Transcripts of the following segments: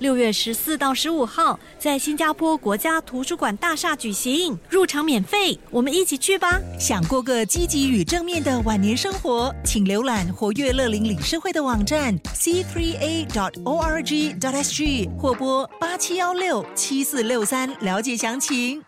六月十四到十五号，在新加坡国家图书馆大厦举行，入场免费，我们一起去吧！想过个积极与正面的晚年生活，请浏览活跃乐龄理事会的网站，cfree a.org sg 或拨八七幺六七四六三了解详情。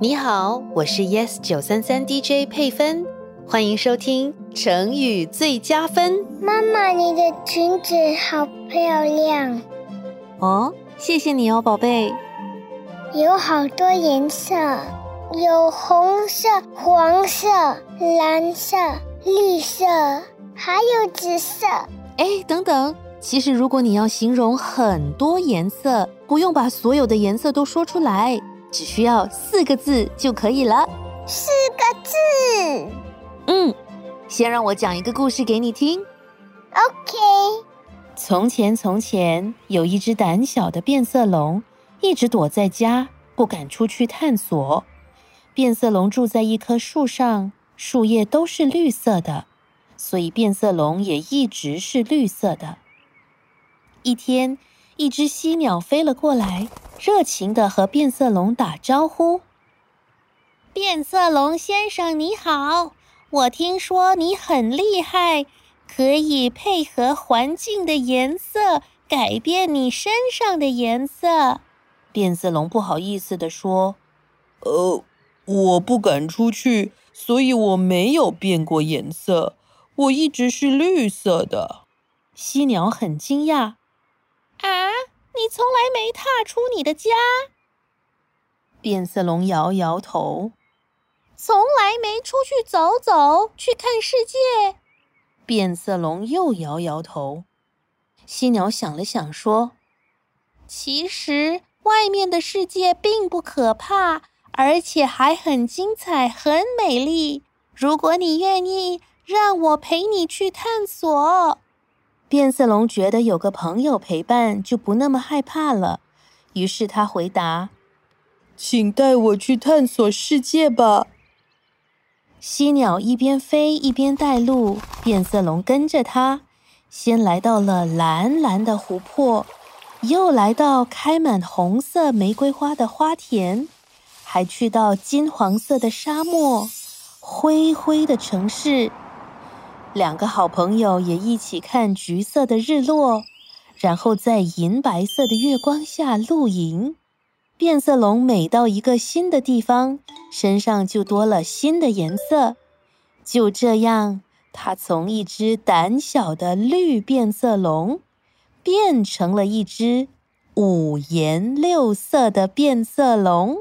你好，我是 Yes 九三三 DJ 佩芬。欢迎收听成语最佳分。妈妈，你的裙子好漂亮哦！谢谢你哦，宝贝。有好多颜色，有红色、黄色、蓝色、绿色，还有紫色。哎，等等，其实如果你要形容很多颜色，不用把所有的颜色都说出来，只需要四个字就可以了。四个字。嗯，先让我讲一个故事给你听。OK。从前，从前有一只胆小的变色龙，一直躲在家，不敢出去探索。变色龙住在一棵树上，树叶都是绿色的，所以变色龙也一直是绿色的。一天，一只犀鸟飞了过来，热情的和变色龙打招呼：“变色龙先生，你好。”我听说你很厉害，可以配合环境的颜色改变你身上的颜色。变色龙不好意思地说：“呃，我不敢出去，所以我没有变过颜色，我一直是绿色的。”犀鸟很惊讶：“啊，你从来没踏出你的家？”变色龙摇摇头。从来没出去走走，去看世界。变色龙又摇摇头。犀鸟想了想，说：“其实外面的世界并不可怕，而且还很精彩，很美丽。如果你愿意，让我陪你去探索。”变色龙觉得有个朋友陪伴，就不那么害怕了。于是他回答：“请带我去探索世界吧。”犀鸟一边飞一边带路，变色龙跟着它，先来到了蓝蓝的湖泊，又来到开满红色玫瑰花的花田，还去到金黄色的沙漠、灰灰的城市。两个好朋友也一起看橘色的日落，然后在银白色的月光下露营。变色龙每到一个新的地方，身上就多了新的颜色。就这样，它从一只胆小的绿变色龙，变成了一只五颜六色的变色龙。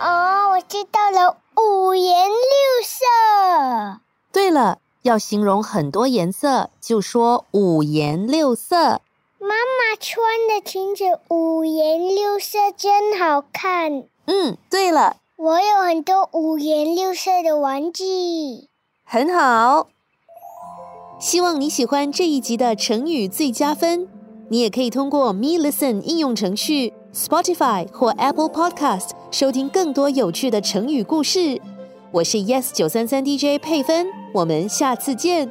哦，我知道了，五颜六色。对了，要形容很多颜色，就说五颜六色。妈妈穿的裙子五颜六色，真好看。嗯，对了，我有很多五颜六色的玩具。很好，希望你喜欢这一集的成语最佳分。你也可以通过 Me Listen 应用程序、Spotify 或 Apple Podcast 收听更多有趣的成语故事。我是 Yes 九三三 DJ 佩芬，我们下次见。